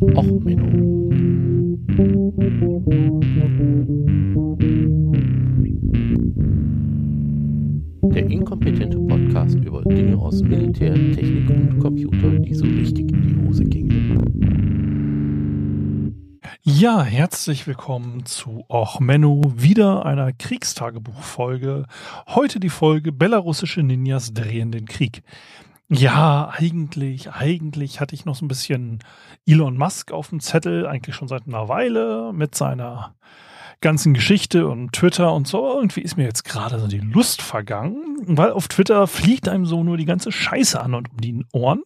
Och, Menno. Der inkompetente Podcast über Dinge aus Militär, Technik und Computer, die so richtig in die Hose gingen. Ja, herzlich willkommen zu Och Menno, wieder einer Kriegstagebuchfolge. Heute die Folge Belarussische Ninjas drehen den Krieg. Ja, eigentlich, eigentlich hatte ich noch so ein bisschen Elon Musk auf dem Zettel, eigentlich schon seit einer Weile mit seiner ganzen Geschichte und Twitter und so. Irgendwie ist mir jetzt gerade so die Lust vergangen, weil auf Twitter fliegt einem so nur die ganze Scheiße an und um die Ohren.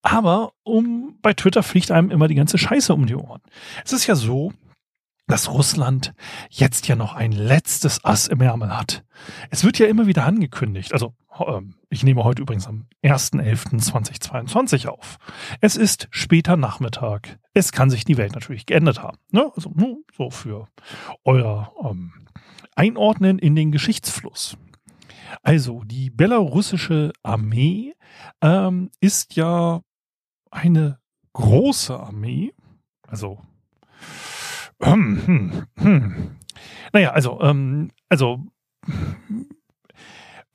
Aber um, bei Twitter fliegt einem immer die ganze Scheiße um die Ohren. Es ist ja so, dass Russland jetzt ja noch ein letztes Ass im Ärmel hat. Es wird ja immer wieder angekündigt, also ich nehme heute übrigens am 1.11.2022 auf. Es ist später Nachmittag. Es kann sich die Welt natürlich geändert haben. Ne? Also nur so für euer ähm, Einordnen in den Geschichtsfluss. Also die belarussische Armee ähm, ist ja eine große Armee. Also hm, hm, hm. naja, also ähm, also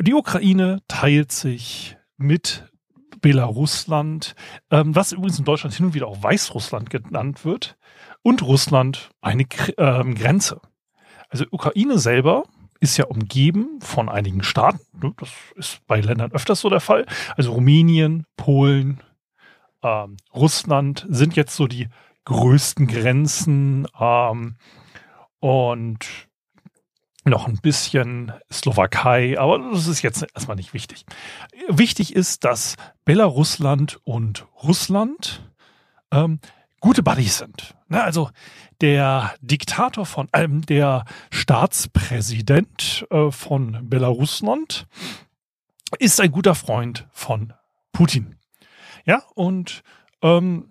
die Ukraine teilt sich mit Belarusland, ähm, was übrigens in Deutschland hin und wieder auch Weißrussland genannt wird, und Russland eine ähm, Grenze. Also Ukraine selber ist ja umgeben von einigen Staaten. Ne, das ist bei Ländern öfters so der Fall. Also Rumänien, Polen, ähm, Russland sind jetzt so die größten Grenzen. Ähm, und noch ein bisschen Slowakei, aber das ist jetzt erstmal nicht wichtig. Wichtig ist, dass Belarusland und Russland ähm, gute Buddies sind. Ne, also der Diktator von, ähm, der Staatspräsident äh, von Belarusland ist ein guter Freund von Putin. Ja, und ähm,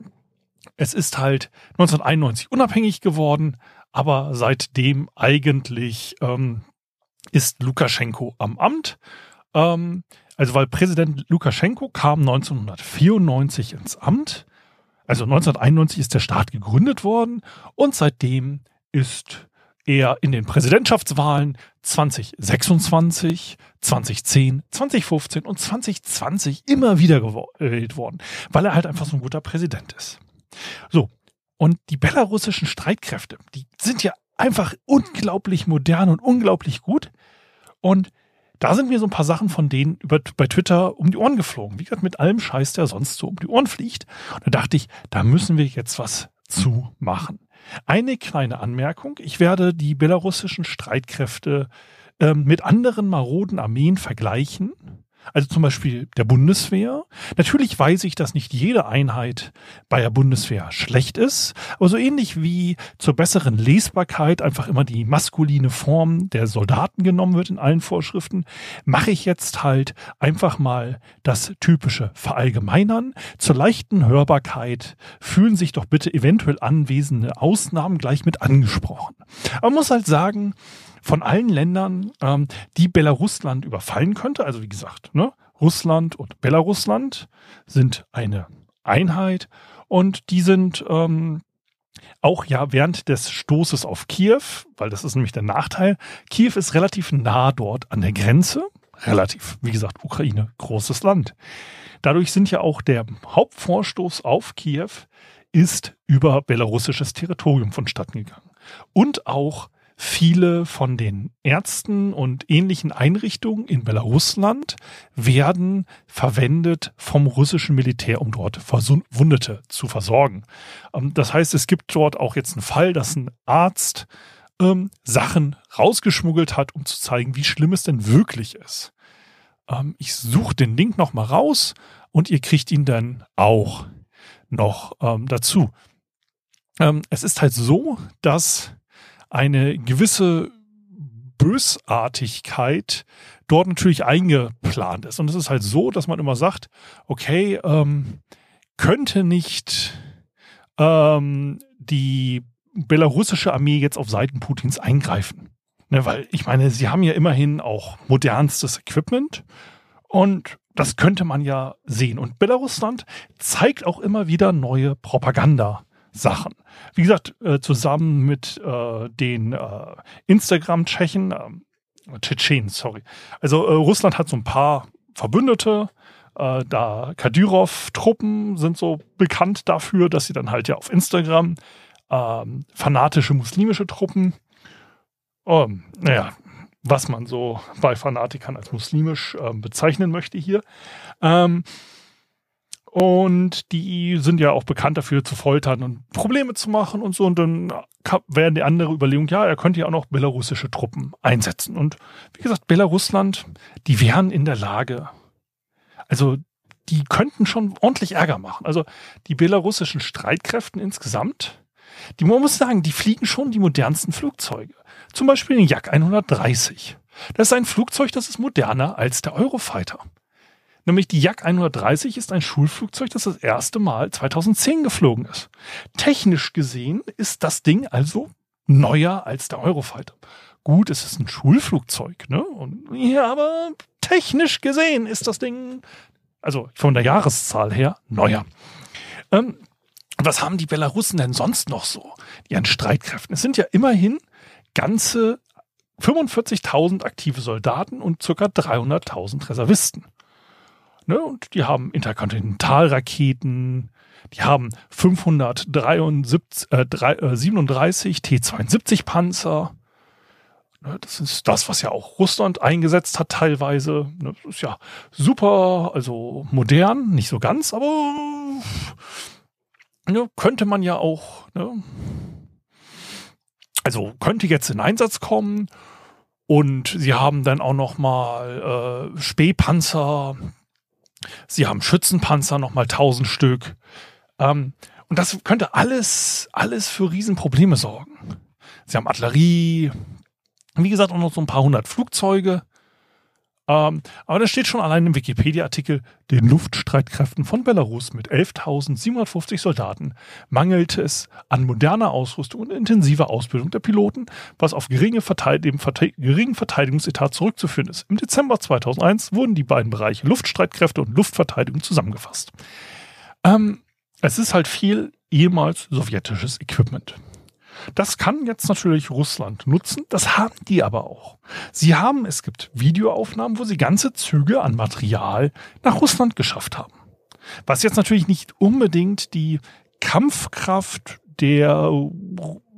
es ist halt 1991 unabhängig geworden, aber seitdem eigentlich ähm, ist Lukaschenko am Amt. Ähm, also weil Präsident Lukaschenko kam 1994 ins Amt. Also 1991 ist der Staat gegründet worden und seitdem ist er in den Präsidentschaftswahlen 2026, 2010, 2015 und 2020 immer wieder gewählt worden, weil er halt einfach so ein guter Präsident ist. So, und die belarussischen Streitkräfte, die sind ja einfach unglaublich modern und unglaublich gut. Und da sind mir so ein paar Sachen von denen über, bei Twitter um die Ohren geflogen. Wie gesagt, mit allem Scheiß, der sonst so um die Ohren fliegt. Und da dachte ich, da müssen wir jetzt was zu machen. Eine kleine Anmerkung. Ich werde die belarussischen Streitkräfte ähm, mit anderen maroden Armeen vergleichen also zum Beispiel der Bundeswehr. Natürlich weiß ich, dass nicht jede Einheit bei der Bundeswehr schlecht ist, aber so ähnlich wie zur besseren Lesbarkeit einfach immer die maskuline Form der Soldaten genommen wird in allen Vorschriften, mache ich jetzt halt einfach mal das typische Verallgemeinern. Zur leichten Hörbarkeit fühlen sich doch bitte eventuell anwesende Ausnahmen gleich mit angesprochen. Aber man muss halt sagen, von allen Ländern, ähm, die Belarusland überfallen könnte. Also wie gesagt, ne, Russland und Belarusland sind eine Einheit und die sind ähm, auch ja während des Stoßes auf Kiew, weil das ist nämlich der Nachteil, Kiew ist relativ nah dort an der Grenze, relativ, wie gesagt, Ukraine, großes Land. Dadurch sind ja auch der Hauptvorstoß auf Kiew ist über belarussisches Territorium vonstatten gegangen. Und auch Viele von den Ärzten und ähnlichen Einrichtungen in Belarusland werden verwendet vom russischen Militär, um dort Verwundete zu versorgen. Ähm, das heißt, es gibt dort auch jetzt einen Fall, dass ein Arzt ähm, Sachen rausgeschmuggelt hat, um zu zeigen, wie schlimm es denn wirklich ist. Ähm, ich suche den Link nochmal raus und ihr kriegt ihn dann auch noch ähm, dazu. Ähm, es ist halt so, dass eine gewisse Bösartigkeit dort natürlich eingeplant ist. Und es ist halt so, dass man immer sagt, okay, ähm, könnte nicht ähm, die belarussische Armee jetzt auf Seiten Putins eingreifen. Ne, weil ich meine, sie haben ja immerhin auch modernstes Equipment und das könnte man ja sehen. Und Belarusland zeigt auch immer wieder neue Propaganda Sachen. Wie gesagt, äh, zusammen mit äh, den äh, Instagram-Tschechen, äh, Tschetschenen, sorry. Also äh, Russland hat so ein paar Verbündete, äh, da Kadyrov-Truppen sind so bekannt dafür, dass sie dann halt ja auf Instagram ähm, fanatische muslimische Truppen, ähm, naja, was man so bei Fanatikern als muslimisch äh, bezeichnen möchte hier. Ähm, und die sind ja auch bekannt dafür zu foltern und Probleme zu machen und so. Und dann wären die andere Überlegung, ja, er könnte ja auch noch belarussische Truppen einsetzen. Und wie gesagt, Belarusland, die wären in der Lage, also die könnten schon ordentlich Ärger machen. Also die belarussischen Streitkräften insgesamt, die man muss sagen, die fliegen schon die modernsten Flugzeuge. Zum Beispiel den Yak 130. Das ist ein Flugzeug, das ist moderner als der Eurofighter. Nämlich die Yak 130 ist ein Schulflugzeug, das das erste Mal 2010 geflogen ist. Technisch gesehen ist das Ding also neuer als der Eurofighter. Gut, es ist ein Schulflugzeug, ne? Und, ja, aber technisch gesehen ist das Ding, also von der Jahreszahl her, neuer. Ähm, was haben die Belarussen denn sonst noch so? Ihren Streitkräften. Es sind ja immerhin ganze 45.000 aktive Soldaten und ca. 300.000 Reservisten. Ne? Und die haben Interkontinentalraketen, die haben 537 äh, äh, T-72 Panzer. Ne? Das ist das, was ja auch Russland eingesetzt hat teilweise. Ne? Das ist ja super, also modern, nicht so ganz, aber ne, könnte man ja auch, ne? also könnte jetzt in Einsatz kommen. Und sie haben dann auch noch mal äh, Spähpanzer, Sie haben Schützenpanzer, nochmal 1000 Stück. Ähm, und das könnte alles, alles für Riesenprobleme sorgen. Sie haben Artillerie, wie gesagt, auch noch so ein paar hundert Flugzeuge. Ähm, aber da steht schon allein im Wikipedia-Artikel, den Luftstreitkräften von Belarus mit 11.750 Soldaten mangelt es an moderner Ausrüstung und intensiver Ausbildung der Piloten, was auf geringe Verteid geringen Verteidigungsetat zurückzuführen ist. Im Dezember 2001 wurden die beiden Bereiche Luftstreitkräfte und Luftverteidigung zusammengefasst. Ähm, es ist halt viel ehemals sowjetisches Equipment. Das kann jetzt natürlich Russland nutzen, das haben die aber auch. Sie haben, es gibt Videoaufnahmen, wo sie ganze Züge an Material nach Russland geschafft haben. Was jetzt natürlich nicht unbedingt die Kampfkraft der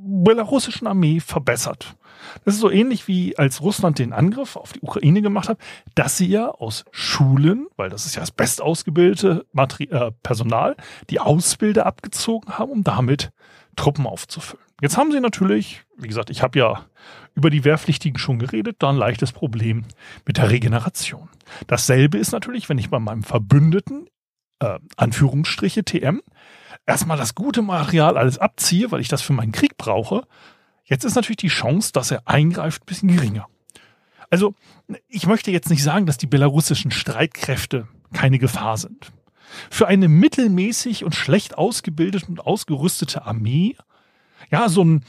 belarussischen Armee verbessert. Das ist so ähnlich wie als Russland den Angriff auf die Ukraine gemacht hat, dass sie ja aus Schulen, weil das ist ja das bestausgebildete äh, Personal, die Ausbilder abgezogen haben, um damit Truppen aufzufüllen. Jetzt haben sie natürlich, wie gesagt, ich habe ja über die Wehrpflichtigen schon geredet, da ein leichtes Problem mit der Regeneration. Dasselbe ist natürlich, wenn ich bei meinem Verbündeten, äh, Anführungsstriche TM, erstmal das gute Material alles abziehe, weil ich das für meinen Krieg brauche. Jetzt ist natürlich die Chance, dass er eingreift, ein bisschen geringer. Also, ich möchte jetzt nicht sagen, dass die belarussischen Streitkräfte keine Gefahr sind. Für eine mittelmäßig und schlecht ausgebildete und ausgerüstete Armee ja, so ein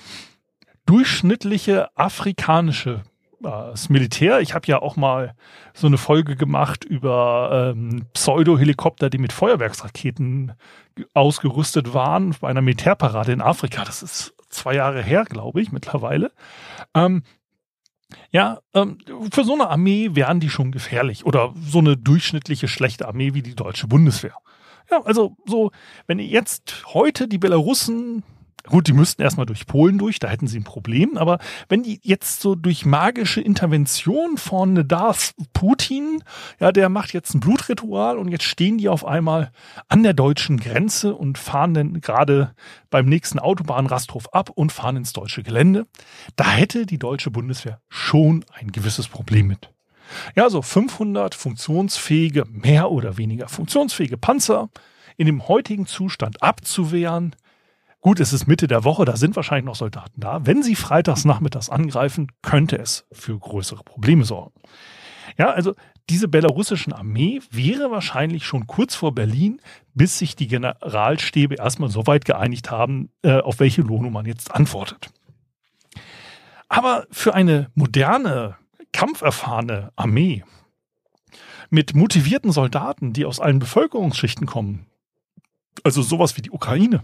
durchschnittliche afrikanische äh, das Militär. Ich habe ja auch mal so eine Folge gemacht über ähm, Pseudo-Helikopter, die mit Feuerwerksraketen ausgerüstet waren bei einer Militärparade in Afrika. Das ist zwei Jahre her, glaube ich, mittlerweile. Ähm, ja, ähm, für so eine Armee wären die schon gefährlich oder so eine durchschnittliche schlechte Armee wie die deutsche Bundeswehr. Ja, also so, wenn jetzt heute die Belarussen Gut, die müssten erstmal durch Polen durch, da hätten sie ein Problem. Aber wenn die jetzt so durch magische Intervention von Darth Putin, ja, der macht jetzt ein Blutritual und jetzt stehen die auf einmal an der deutschen Grenze und fahren dann gerade beim nächsten Autobahnrasthof ab und fahren ins deutsche Gelände. Da hätte die deutsche Bundeswehr schon ein gewisses Problem mit. Ja, so 500 funktionsfähige, mehr oder weniger funktionsfähige Panzer in dem heutigen Zustand abzuwehren, Gut, es ist Mitte der Woche, da sind wahrscheinlich noch Soldaten da. Wenn sie freitags nachmittags angreifen, könnte es für größere Probleme sorgen. Ja, also diese belarussischen Armee wäre wahrscheinlich schon kurz vor Berlin, bis sich die Generalstäbe erstmal so weit geeinigt haben, äh, auf welche Lohnung man jetzt antwortet. Aber für eine moderne, kampferfahrene Armee mit motivierten Soldaten, die aus allen Bevölkerungsschichten kommen, also sowas wie die Ukraine,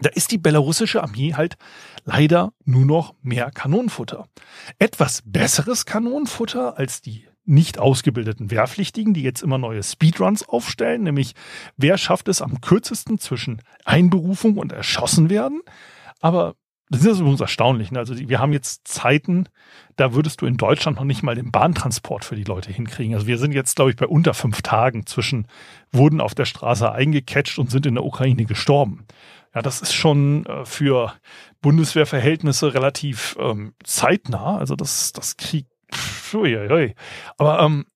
Da ist die belarussische Armee halt leider nur noch mehr Kanonenfutter. Etwas besseres Kanonenfutter als die nicht ausgebildeten Wehrpflichtigen, die jetzt immer neue Speedruns aufstellen, nämlich wer schafft es am kürzesten zwischen Einberufung und erschossen werden. Aber das ist übrigens erstaunlich. Ne? Also wir haben jetzt Zeiten, da würdest du in Deutschland noch nicht mal den Bahntransport für die Leute hinkriegen. Also wir sind jetzt, glaube ich, bei unter fünf Tagen zwischen wurden auf der Straße eingecatcht und sind in der Ukraine gestorben. Ja, das ist schon äh, für Bundeswehrverhältnisse relativ ähm, zeitnah. Also das, das Krieg. Pff, Aber ähm,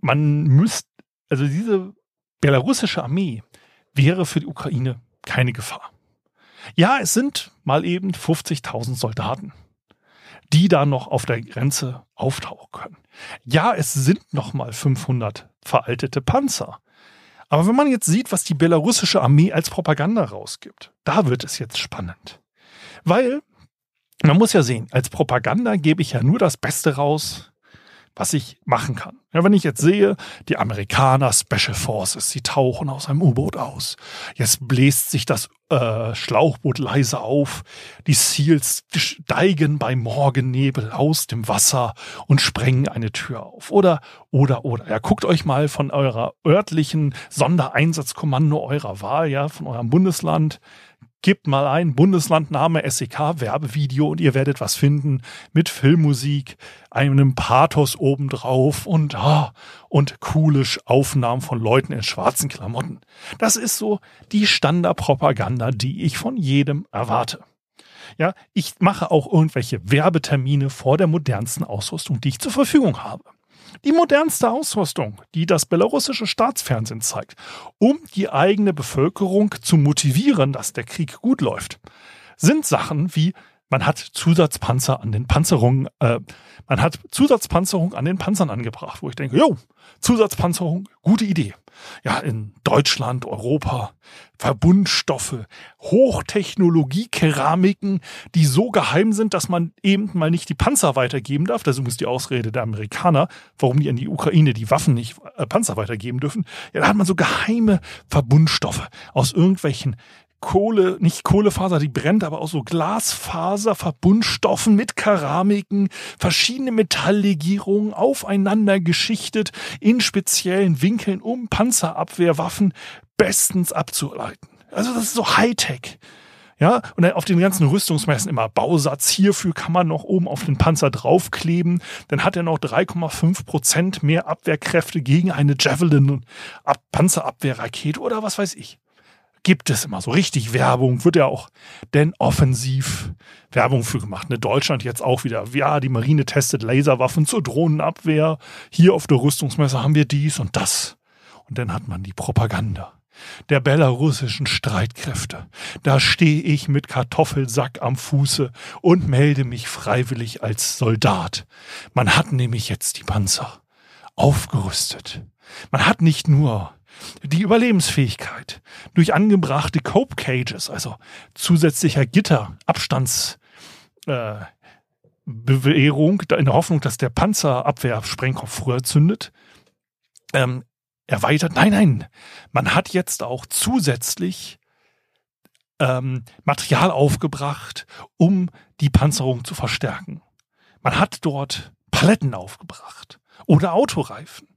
man müsste, also diese belarussische Armee wäre für die Ukraine keine Gefahr. Ja, es sind mal eben 50.000 Soldaten, die da noch auf der Grenze auftauchen können. Ja, es sind noch mal 500 veraltete Panzer. Aber wenn man jetzt sieht, was die belarussische Armee als Propaganda rausgibt, da wird es jetzt spannend. Weil man muss ja sehen, als Propaganda gebe ich ja nur das Beste raus, was ich machen kann. Ja, wenn ich jetzt sehe, die Amerikaner Special Forces, sie tauchen aus einem U-Boot aus. Jetzt bläst sich das äh, Schlauchboot leise auf. Die Seals steigen bei Morgennebel aus dem Wasser und sprengen eine Tür auf. Oder, oder, oder. Ja, guckt euch mal von eurer örtlichen Sondereinsatzkommando eurer Wahl, ja, von eurem Bundesland, Gebt mal ein Bundeslandname SEK Werbevideo und ihr werdet was finden mit Filmmusik, einem Pathos obendrauf und, ah, und coole Aufnahmen von Leuten in schwarzen Klamotten. Das ist so die Standardpropaganda, die ich von jedem erwarte. Ja, ich mache auch irgendwelche Werbetermine vor der modernsten Ausrüstung, die ich zur Verfügung habe die modernste Ausrüstung, die das belarussische Staatsfernsehen zeigt, um die eigene Bevölkerung zu motivieren, dass der Krieg gut läuft, sind Sachen wie man hat Zusatzpanzer an den Panzerungen, äh, man hat Zusatzpanzerung an den Panzern angebracht, wo ich denke, jo, Zusatzpanzerung, gute Idee. Ja, in Deutschland, Europa, Verbundstoffe, Hochtechnologie, Keramiken, die so geheim sind, dass man eben mal nicht die Panzer weitergeben darf. Das ist die Ausrede der Amerikaner, warum die an die Ukraine die Waffen nicht äh, Panzer weitergeben dürfen. Ja, da hat man so geheime Verbundstoffe aus irgendwelchen Kohle, nicht Kohlefaser, die brennt, aber auch so Glasfaser, Verbundstoffen mit Keramiken, verschiedene Metalllegierungen aufeinander geschichtet in speziellen Winkeln, um Panzerabwehrwaffen bestens abzuleiten. Also das ist so Hightech. Ja, und dann auf den ganzen Rüstungsmessen immer Bausatz. Hierfür kann man noch oben auf den Panzer draufkleben. Dann hat er noch 3,5 Prozent mehr Abwehrkräfte gegen eine Javelin Panzerabwehrrakete oder was weiß ich gibt es immer so richtig Werbung, wird ja auch denn offensiv Werbung für gemacht. Ne? Deutschland jetzt auch wieder, ja, die Marine testet Laserwaffen zur Drohnenabwehr. Hier auf der Rüstungsmesse haben wir dies und das. Und dann hat man die Propaganda der belarussischen Streitkräfte. Da stehe ich mit Kartoffelsack am Fuße und melde mich freiwillig als Soldat. Man hat nämlich jetzt die Panzer aufgerüstet. Man hat nicht nur die Überlebensfähigkeit durch angebrachte Cope Cages, also zusätzlicher Gitter, Abstands, äh, in der Hoffnung, dass der Panzerabwehrsprengkopf früher zündet, ähm, erweitert. Nein, nein, man hat jetzt auch zusätzlich ähm, Material aufgebracht, um die Panzerung zu verstärken. Man hat dort Paletten aufgebracht oder Autoreifen.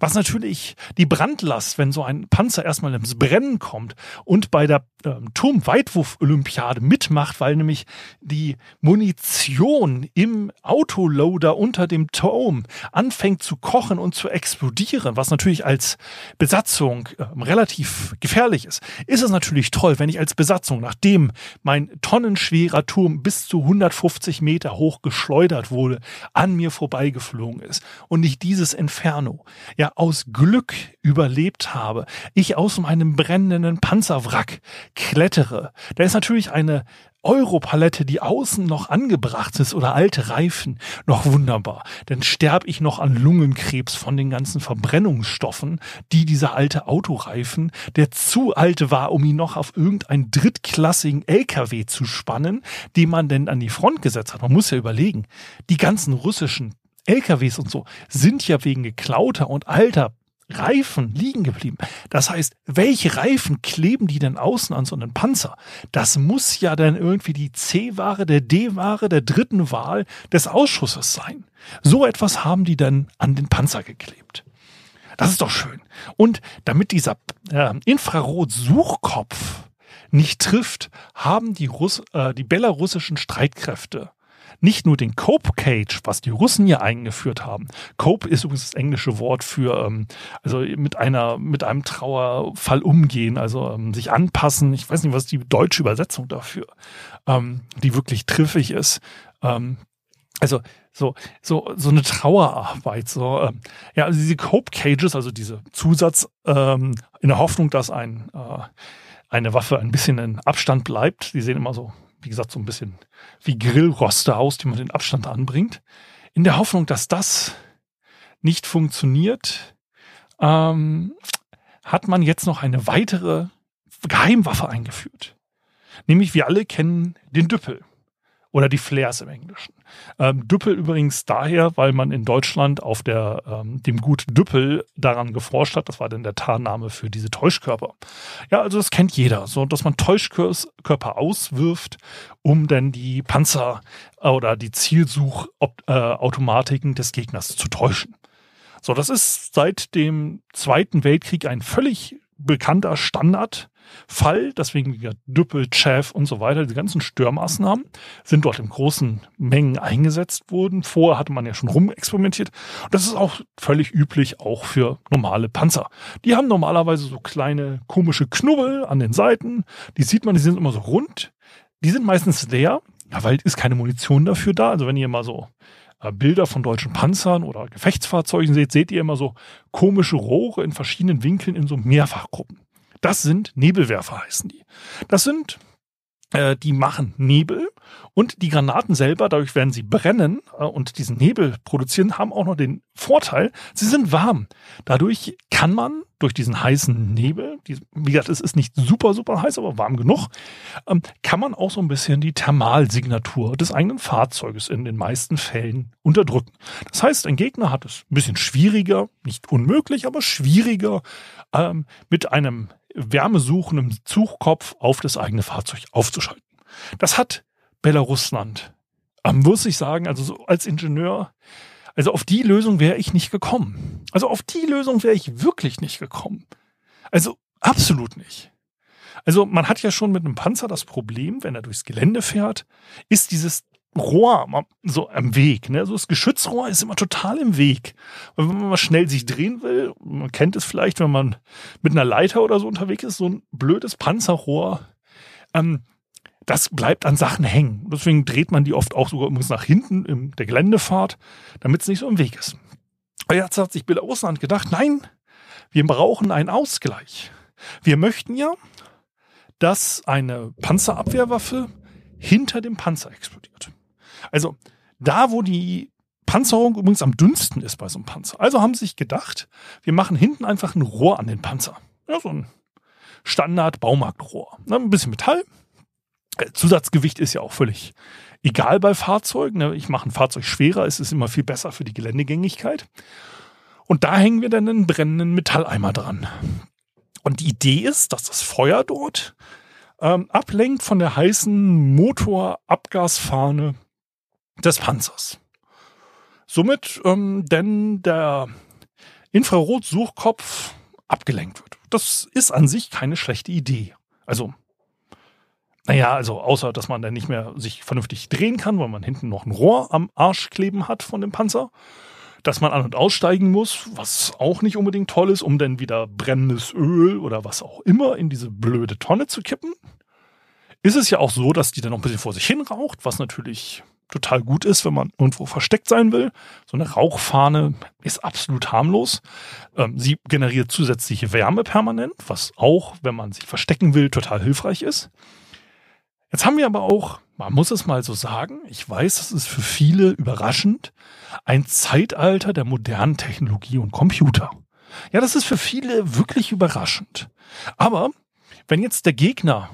Was natürlich die Brandlast, wenn so ein Panzer erstmal ins Brennen kommt und bei der ähm, Turmweitwurf-Olympiade mitmacht, weil nämlich die Munition im Autoloader unter dem Turm anfängt zu kochen und zu explodieren, was natürlich als Besatzung äh, relativ gefährlich ist, ist es natürlich toll, wenn ich als Besatzung, nachdem mein tonnenschwerer Turm bis zu 150 Meter hoch geschleudert wurde, an mir vorbeigeflogen ist und nicht dieses Inferno ja aus Glück überlebt habe, ich aus meinem brennenden Panzerwrack klettere. Da ist natürlich eine Europalette, die außen noch angebracht ist oder alte Reifen, noch wunderbar. Dann sterbe ich noch an Lungenkrebs von den ganzen Verbrennungsstoffen, die dieser alte Autoreifen, der zu alt war, um ihn noch auf irgendeinen drittklassigen LKW zu spannen, den man denn an die Front gesetzt hat. Man muss ja überlegen, die ganzen russischen LKWs und so sind ja wegen geklauter und alter Reifen liegen geblieben. Das heißt, welche Reifen kleben die denn außen an so einen Panzer? Das muss ja dann irgendwie die C-Ware, der D-Ware, der dritten Wahl des Ausschusses sein. So etwas haben die dann an den Panzer geklebt. Das ist doch schön. Und damit dieser äh, Infrarot-Suchkopf nicht trifft, haben die, Russ äh, die belarussischen Streitkräfte nicht nur den Cope Cage, was die Russen ja eingeführt haben. Cope ist übrigens das englische Wort für ähm, also mit einer mit einem Trauerfall umgehen, also ähm, sich anpassen. Ich weiß nicht, was die deutsche Übersetzung dafür, ähm, die wirklich triffig ist. Ähm, also so so so eine Trauerarbeit so ähm, ja also diese Cope Cages also diese Zusatz ähm, in der Hoffnung dass ein äh, eine Waffe ein bisschen in Abstand bleibt die sehen immer so wie gesagt, so ein bisschen wie Grillroste aus, die man den Abstand anbringt. In der Hoffnung, dass das nicht funktioniert, ähm, hat man jetzt noch eine weitere Geheimwaffe eingeführt. Nämlich, wir alle kennen den Düppel oder die Flares im Englischen. Ähm, Düppel übrigens daher, weil man in Deutschland auf der, ähm, dem Gut Düppel daran geforscht hat. Das war dann der Tarnname für diese Täuschkörper. Ja, also das kennt jeder, so dass man Täuschkörper auswirft, um dann die Panzer oder die Zielsuchautomatiken des Gegners zu täuschen. So, das ist seit dem Zweiten Weltkrieg ein völlig bekannter Standard Fall, deswegen ja, Düppel, Chaff und so weiter, die ganzen Störmaßnahmen sind dort in großen Mengen eingesetzt worden. Vorher hatte man ja schon rumexperimentiert. Und das ist auch völlig üblich, auch für normale Panzer. Die haben normalerweise so kleine komische Knubbel an den Seiten. Die sieht man, die sind immer so rund. Die sind meistens leer, weil ist keine Munition dafür da. Also wenn ihr mal so äh, Bilder von deutschen Panzern oder Gefechtsfahrzeugen seht, seht ihr immer so komische Rohre in verschiedenen Winkeln in so Mehrfachgruppen. Das sind Nebelwerfer, heißen die. Das sind, äh, die machen Nebel und die Granaten selber, dadurch werden sie brennen äh, und diesen Nebel produzieren, haben auch noch den Vorteil, sie sind warm. Dadurch kann man durch diesen heißen Nebel, wie gesagt, es ist nicht super, super heiß, aber warm genug, ähm, kann man auch so ein bisschen die Thermalsignatur des eigenen Fahrzeuges in den meisten Fällen unterdrücken. Das heißt, ein Gegner hat es ein bisschen schwieriger, nicht unmöglich, aber schwieriger, ähm, mit einem wärmesuchenden Zugkopf auf das eigene Fahrzeug aufzuschalten. Das hat Belarusland. Ähm, muss ich sagen, also so als Ingenieur, also auf die Lösung wäre ich nicht gekommen. Also auf die Lösung wäre ich wirklich nicht gekommen. Also absolut nicht. Also man hat ja schon mit einem Panzer das Problem, wenn er durchs Gelände fährt, ist dieses Rohr so am Weg. Ne? So das Geschützrohr ist immer total im Weg. Und wenn man mal schnell sich drehen will, man kennt es vielleicht, wenn man mit einer Leiter oder so unterwegs ist, so ein blödes Panzerrohr, ähm, das bleibt an Sachen hängen. Deswegen dreht man die oft auch sogar übrigens nach hinten in der Geländefahrt, damit es nicht so im Weg ist. Aber jetzt hat sich Bill Ausland gedacht, nein, wir brauchen einen Ausgleich. Wir möchten ja, dass eine Panzerabwehrwaffe hinter dem Panzer explodiert. Also da, wo die Panzerung übrigens am dünnsten ist bei so einem Panzer. Also haben sie sich gedacht, wir machen hinten einfach ein Rohr an den Panzer. Ja, so ein Standard-Baumarktrohr. Ein bisschen Metall. Zusatzgewicht ist ja auch völlig egal bei Fahrzeugen. Ne? Ich mache ein Fahrzeug schwerer, es ist immer viel besser für die Geländegängigkeit. Und da hängen wir dann einen brennenden Metalleimer dran. Und die Idee ist, dass das Feuer dort ähm, ablenkt von der heißen Motorabgasfahne des Panzers. Somit ähm, denn der Infrarotsuchkopf abgelenkt wird. Das ist an sich keine schlechte Idee. Also, naja, also außer, dass man dann nicht mehr sich vernünftig drehen kann, weil man hinten noch ein Rohr am Arsch kleben hat von dem Panzer. Dass man an- und aussteigen muss, was auch nicht unbedingt toll ist, um dann wieder brennendes Öl oder was auch immer in diese blöde Tonne zu kippen. Ist es ja auch so, dass die dann noch ein bisschen vor sich hin raucht, was natürlich total gut ist, wenn man irgendwo versteckt sein will. So eine Rauchfahne ist absolut harmlos. Ähm, sie generiert zusätzliche Wärme permanent, was auch, wenn man sich verstecken will, total hilfreich ist. Jetzt haben wir aber auch, man muss es mal so sagen, ich weiß, das ist für viele überraschend, ein Zeitalter der modernen Technologie und Computer. Ja, das ist für viele wirklich überraschend. Aber wenn jetzt der Gegner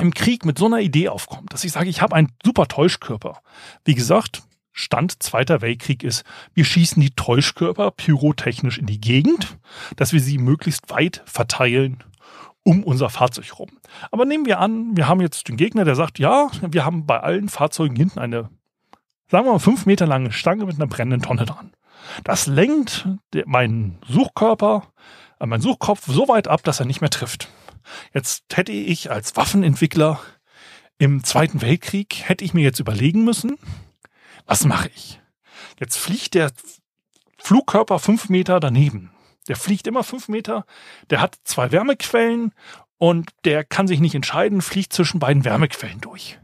im Krieg mit so einer Idee aufkommt, dass ich sage, ich habe einen super Täuschkörper. Wie gesagt, Stand Zweiter Weltkrieg ist, wir schießen die Täuschkörper pyrotechnisch in die Gegend, dass wir sie möglichst weit verteilen um unser Fahrzeug rum. Aber nehmen wir an, wir haben jetzt den Gegner, der sagt, ja, wir haben bei allen Fahrzeugen hinten eine, sagen wir mal, fünf Meter lange Stange mit einer brennenden Tonne dran. Das lenkt meinen Suchkörper, äh, meinen Suchkopf so weit ab, dass er nicht mehr trifft. Jetzt hätte ich als Waffenentwickler im Zweiten Weltkrieg, hätte ich mir jetzt überlegen müssen, was mache ich? Jetzt fliegt der Flugkörper fünf Meter daneben. Der fliegt immer fünf Meter, der hat zwei Wärmequellen und der kann sich nicht entscheiden, fliegt zwischen beiden Wärmequellen durch.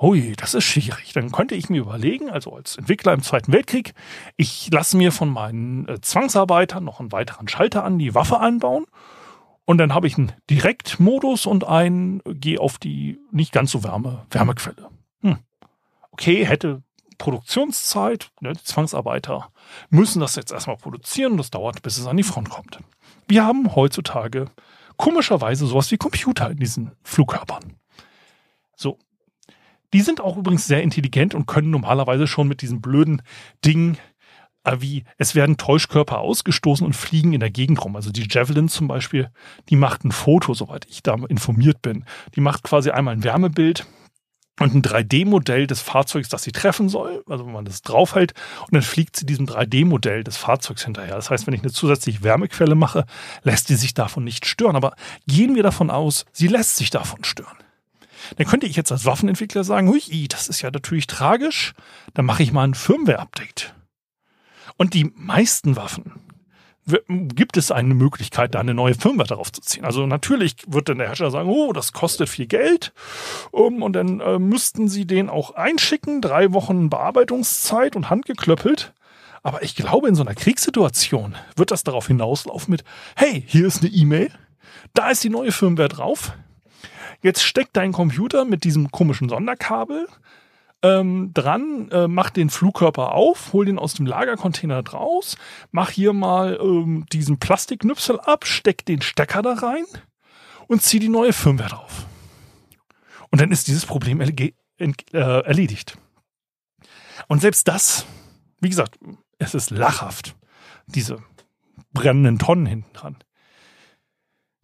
Ui, das ist schwierig. Dann könnte ich mir überlegen, also als Entwickler im Zweiten Weltkrieg, ich lasse mir von meinen äh, Zwangsarbeitern noch einen weiteren Schalter an die Waffe einbauen und dann habe ich einen Direktmodus und einen, gehe auf die nicht ganz so warme Wärmequelle. Hm. Okay, hätte Produktionszeit, ne, die Zwangsarbeiter müssen das jetzt erstmal produzieren und das dauert, bis es an die Front kommt. Wir haben heutzutage komischerweise sowas wie Computer in diesen Flugkörpern. So. Die sind auch übrigens sehr intelligent und können normalerweise schon mit diesen blöden Dingen äh, wie es werden Täuschkörper ausgestoßen und fliegen in der Gegend rum. Also die Javelin zum Beispiel, die macht ein Foto, soweit ich da informiert bin. Die macht quasi einmal ein Wärmebild und ein 3D-Modell des Fahrzeugs, das sie treffen soll, also wenn man das draufhält, und dann fliegt sie diesem 3D-Modell des Fahrzeugs hinterher. Das heißt, wenn ich eine zusätzliche Wärmequelle mache, lässt sie sich davon nicht stören. Aber gehen wir davon aus, sie lässt sich davon stören. Dann könnte ich jetzt als Waffenentwickler sagen, hui, das ist ja natürlich tragisch, dann mache ich mal ein Firmware-Update. Und die meisten Waffen, gibt es eine Möglichkeit, da eine neue Firmware darauf zu ziehen. Also natürlich wird dann der Hersteller sagen, oh, das kostet viel Geld. Um, und dann äh, müssten sie den auch einschicken, drei Wochen Bearbeitungszeit und handgeklöppelt. Aber ich glaube, in so einer Kriegssituation wird das darauf hinauslaufen mit, hey, hier ist eine E-Mail, da ist die neue Firmware drauf. Jetzt steckt dein Computer mit diesem komischen Sonderkabel ähm, dran, äh, mach den Flugkörper auf, hol den aus dem Lagercontainer draus, mach hier mal ähm, diesen Plastiknüpsel ab, steck den Stecker da rein und zieh die neue Firmware drauf. Und dann ist dieses Problem äh, erledigt. Und selbst das, wie gesagt, es ist lachhaft, diese brennenden Tonnen hinten dran.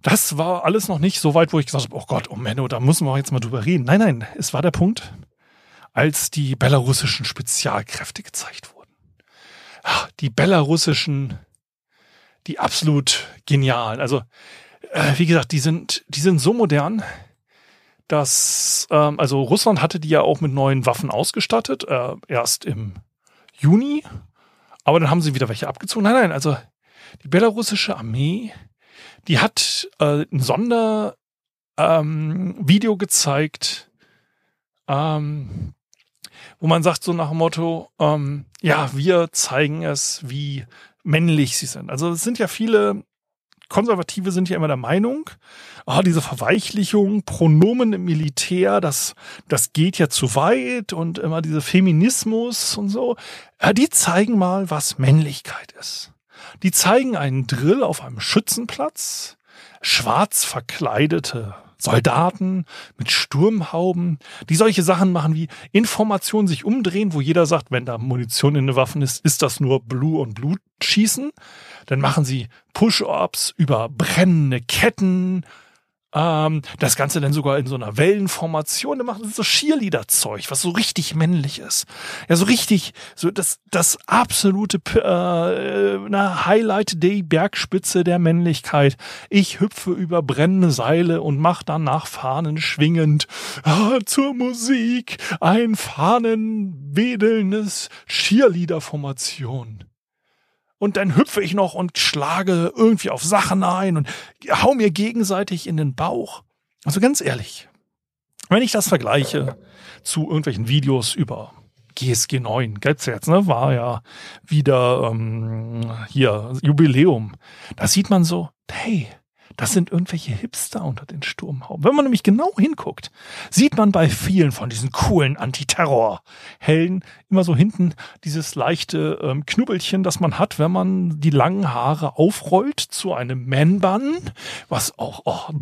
Das war alles noch nicht so weit, wo ich gesagt habe, oh Gott, oh Menno, da müssen wir jetzt mal drüber reden. Nein, nein, es war der Punkt, als die belarussischen Spezialkräfte gezeigt wurden. Die belarussischen, die absolut genialen. Also, äh, wie gesagt, die sind, die sind so modern, dass, ähm, also Russland hatte die ja auch mit neuen Waffen ausgestattet, äh, erst im Juni, aber dann haben sie wieder welche abgezogen. Nein, nein, also die belarussische Armee, die hat äh, ein Sondervideo ähm, gezeigt, ähm, wo man sagt so nach dem Motto, ähm, ja, wir zeigen es, wie männlich sie sind. Also es sind ja viele Konservative sind ja immer der Meinung, oh, diese Verweichlichung, Pronomen im Militär, das, das geht ja zu weit und immer diese Feminismus und so. Ja, die zeigen mal, was Männlichkeit ist. Die zeigen einen Drill auf einem Schützenplatz, schwarz verkleidete Soldaten mit Sturmhauben, die solche Sachen machen wie Informationen sich umdrehen, wo jeder sagt, wenn da Munition in den Waffen ist, ist das nur Blue und Blut schießen. Dann machen sie Push-Ups über brennende Ketten ähm, das Ganze dann sogar in so einer Wellenformation. Da machen sie so Cheerleader-Zeug, was so richtig männlich ist. Ja, so richtig, so das, das absolute äh, na, Highlight Day Bergspitze der Männlichkeit. Ich hüpfe über brennende Seile und mach danach Fahnen schwingend ah, zur Musik ein fahnenwedelndes Cheerleader-Formation und dann hüpfe ich noch und schlage irgendwie auf Sachen ein und hau mir gegenseitig in den Bauch. Also ganz ehrlich, wenn ich das vergleiche zu irgendwelchen Videos über GSG 9, gibt's jetzt, ne, war ja wieder ähm, hier Jubiläum. Da sieht man so, hey, das sind irgendwelche Hipster unter den Sturmhauben. Wenn man nämlich genau hinguckt, sieht man bei vielen von diesen coolen Antiterror-Helden immer so hinten dieses leichte ähm, Knubbelchen, das man hat, wenn man die langen Haare aufrollt zu einem Man-Bun, was auch, oh,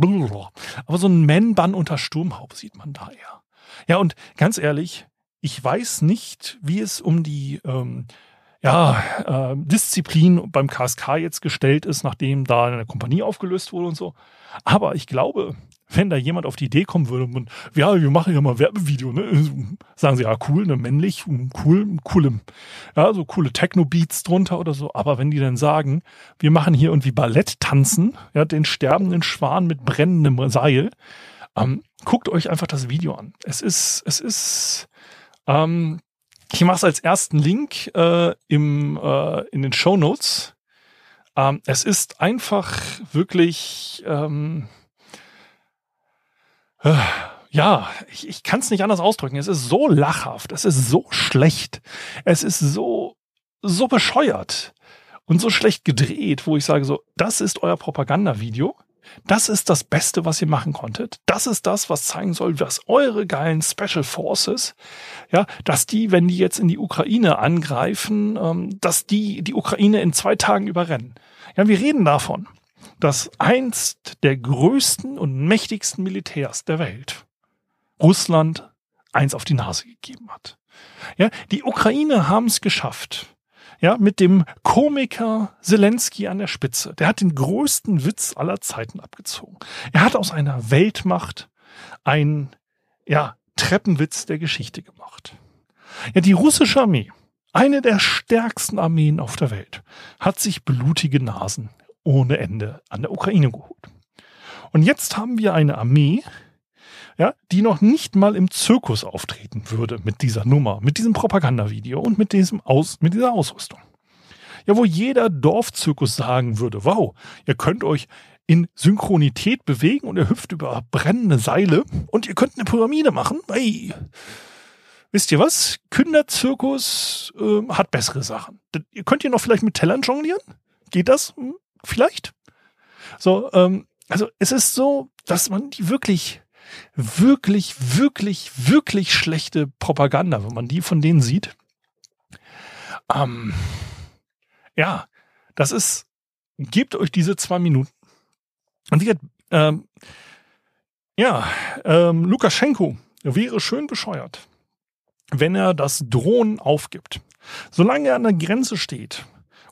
aber so ein Man-Bun unter Sturmhaube sieht man da ja. Ja, und ganz ehrlich, ich weiß nicht, wie es um die ähm, ja, äh, Disziplin beim KSK jetzt gestellt ist, nachdem da eine Kompanie aufgelöst wurde und so. Aber ich glaube, wenn da jemand auf die Idee kommen würde und ja, wir machen ja mal Werbevideo, ne? Sagen sie, ja, cool, ne, männlich, cool, coole, ja, so coole Techno-Beats drunter oder so. Aber wenn die dann sagen, wir machen hier irgendwie Ballett tanzen, ja, den sterbenden Schwan mit brennendem Seil, ähm, guckt euch einfach das Video an. Es ist, es ist, ähm, ich mache es als ersten Link äh, im, äh, in den Show Notes. Ähm, es ist einfach wirklich, ähm, äh, ja, ich, ich kann es nicht anders ausdrücken. Es ist so lachhaft, es ist so schlecht, es ist so, so bescheuert und so schlecht gedreht, wo ich sage so, das ist euer Propagandavideo. Das ist das Beste, was ihr machen konntet. Das ist das, was zeigen soll, was eure geilen Special Forces, ja, dass die, wenn die jetzt in die Ukraine angreifen, ähm, dass die die Ukraine in zwei Tagen überrennen. Ja, wir reden davon, dass einst der größten und mächtigsten Militärs der Welt Russland eins auf die Nase gegeben hat. Ja, die Ukraine haben es geschafft, ja, mit dem Komiker Zelensky an der Spitze. Der hat den größten Witz aller Zeiten abgezogen. Er hat aus einer Weltmacht ein, ja, Treppenwitz der Geschichte gemacht. Ja, die russische Armee, eine der stärksten Armeen auf der Welt, hat sich blutige Nasen ohne Ende an der Ukraine geholt. Und jetzt haben wir eine Armee, ja, die noch nicht mal im Zirkus auftreten würde mit dieser Nummer, mit diesem Propagandavideo und mit diesem Aus, mit dieser Ausrüstung. Ja, wo jeder Dorfzirkus sagen würde, wow, ihr könnt euch in Synchronität bewegen und ihr hüpft über brennende Seile und ihr könnt eine Pyramide machen. Hey. Wisst ihr was? Kinderzirkus äh, hat bessere Sachen. Ihr könnt ihr noch vielleicht mit Tellern jonglieren? Geht das? Hm, vielleicht? So, ähm, also es ist so, dass man die wirklich wirklich, wirklich, wirklich schlechte Propaganda, wenn man die von denen sieht. Ähm, ja, das ist, gebt euch diese zwei Minuten. Und wie ähm, ja, ähm, Lukaschenko wäre schön bescheuert, wenn er das Drohnen aufgibt. Solange er an der Grenze steht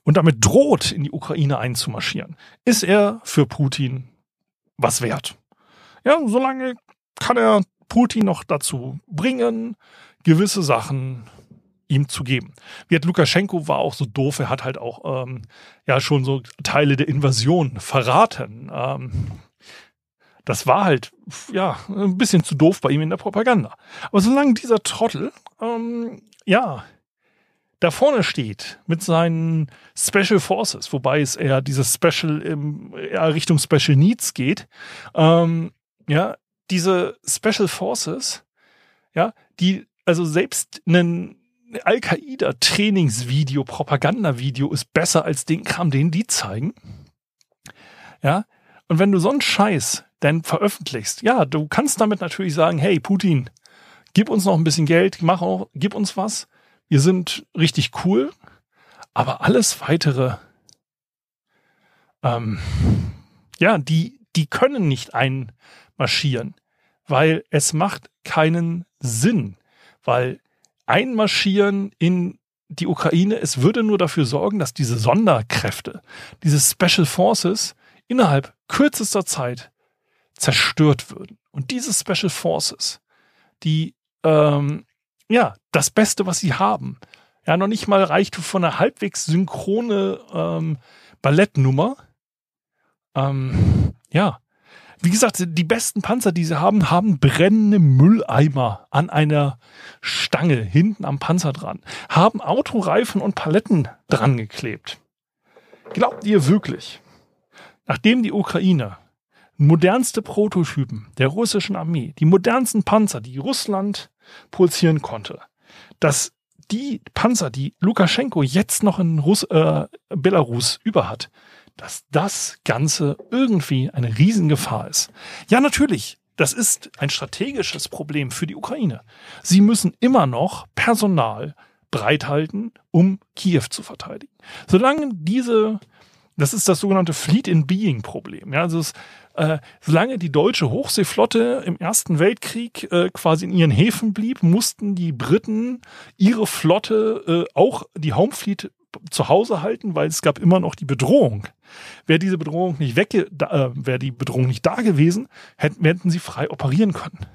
und damit droht, in die Ukraine einzumarschieren, ist er für Putin was wert. Ja, solange kann er Putin noch dazu bringen, gewisse Sachen ihm zu geben. Wie hat Lukaschenko war auch so doof, er hat halt auch ähm, ja schon so Teile der Invasion verraten. Ähm, das war halt ja ein bisschen zu doof bei ihm in der Propaganda. Aber solange dieser Trottel ähm, ja da vorne steht mit seinen Special Forces, wobei es eher dieses Special im, eher Richtung Special Needs geht, ähm, ja, diese Special Forces, ja, die, also selbst ein Al-Qaida-Trainingsvideo, Propagandavideo ist besser als den Kram, den die zeigen. Ja, und wenn du so einen Scheiß dann veröffentlichst, ja, du kannst damit natürlich sagen, hey, Putin, gib uns noch ein bisschen Geld, mach auch, gib uns was. Wir sind richtig cool. Aber alles weitere, ähm, ja, die, die können nicht ein, marschieren, weil es macht keinen Sinn, weil einmarschieren in die Ukraine, es würde nur dafür sorgen, dass diese Sonderkräfte, diese Special Forces innerhalb kürzester Zeit zerstört würden. Und diese Special Forces, die ähm, ja das Beste, was sie haben, ja noch nicht mal reicht von einer halbwegs synchrone ähm, Ballettnummer, ähm, ja, wie gesagt, die besten Panzer, die sie haben, haben brennende Mülleimer an einer Stange hinten am Panzer dran, haben Autoreifen und Paletten dran geklebt. Glaubt ihr wirklich, nachdem die Ukraine modernste Prototypen der russischen Armee, die modernsten Panzer, die Russland produzieren konnte, dass die Panzer, die Lukaschenko jetzt noch in Russ äh, Belarus über hat, dass das Ganze irgendwie eine Riesengefahr ist. Ja, natürlich. Das ist ein strategisches Problem für die Ukraine. Sie müssen immer noch Personal bereithalten, um Kiew zu verteidigen. Solange diese, das ist das sogenannte Fleet in Being Problem. Ja, also es, äh, solange die deutsche Hochseeflotte im Ersten Weltkrieg äh, quasi in ihren Häfen blieb, mussten die Briten ihre Flotte, äh, auch die Home Fleet zu Hause halten, weil es gab immer noch die Bedrohung. Wäre diese Bedrohung nicht weg, äh, wäre die Bedrohung nicht da gewesen, hätten, hätten sie frei operieren können.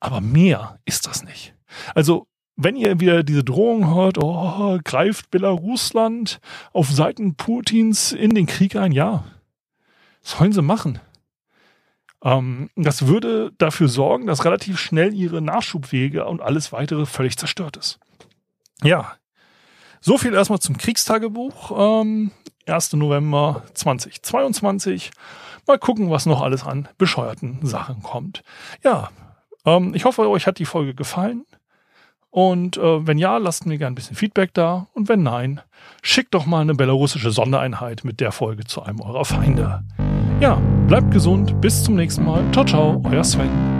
Aber mehr ist das nicht. Also wenn ihr wieder diese Drohung hört, oh, greift Belarusland auf Seiten Putins in den Krieg ein, ja, sollen sie machen. Ähm, das würde dafür sorgen, dass relativ schnell ihre Nachschubwege und alles weitere völlig zerstört ist. Ja, so viel erstmal zum Kriegstagebuch. Ähm, 1. November 2022. Mal gucken, was noch alles an bescheuerten Sachen kommt. Ja, ähm, ich hoffe, euch hat die Folge gefallen. Und äh, wenn ja, lasst mir gerne ein bisschen Feedback da. Und wenn nein, schickt doch mal eine belarussische Sondereinheit mit der Folge zu einem eurer Feinde. Ja, bleibt gesund. Bis zum nächsten Mal. Ciao, ciao, euer Sven.